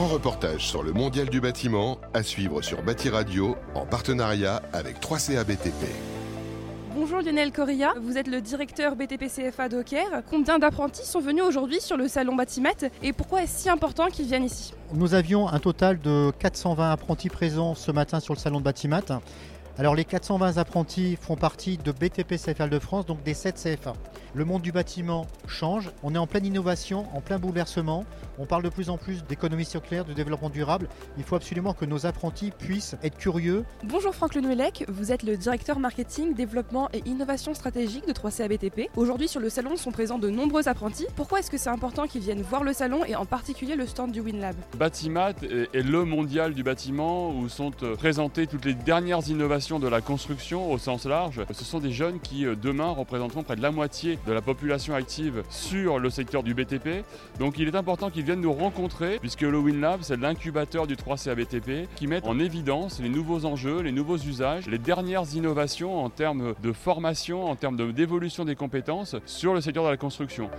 reportage sur le mondial du bâtiment à suivre sur Bâti Radio en partenariat avec 3CA BTP. Bonjour Lionel Corilla, vous êtes le directeur BTP CFA Docker. Combien d'apprentis sont venus aujourd'hui sur le salon Batimat et pourquoi est-ce si important qu'ils viennent ici? Nous avions un total de 420 apprentis présents ce matin sur le salon de Batimat. Alors les 420 apprentis font partie de BTP CFA de France, donc des 7 CFA. Le monde du bâtiment change, on est en pleine innovation, en plein bouleversement, on parle de plus en plus d'économie circulaire, de développement durable. Il faut absolument que nos apprentis puissent être curieux. Bonjour Franck Lenuelec, vous êtes le directeur marketing, développement et innovation stratégique de 3CA BTP. Aujourd'hui sur le salon sont présents de nombreux apprentis. Pourquoi est-ce que c'est important qu'ils viennent voir le salon et en particulier le stand du WinLab? Batimat est le mondial du bâtiment où sont euh, présentées toutes les dernières innovations de la construction au sens large. Ce sont des jeunes qui euh, demain représenteront près de la moitié de la population active sur le secteur du BTP. Donc il est important qu'ils viennent nous rencontrer puisque le WinLab c'est l'incubateur du 3CA BTP qui met en évidence les nouveaux enjeux, les nouveaux usages, les dernières innovations en termes de formation, en termes d'évolution des compétences sur le secteur de la construction.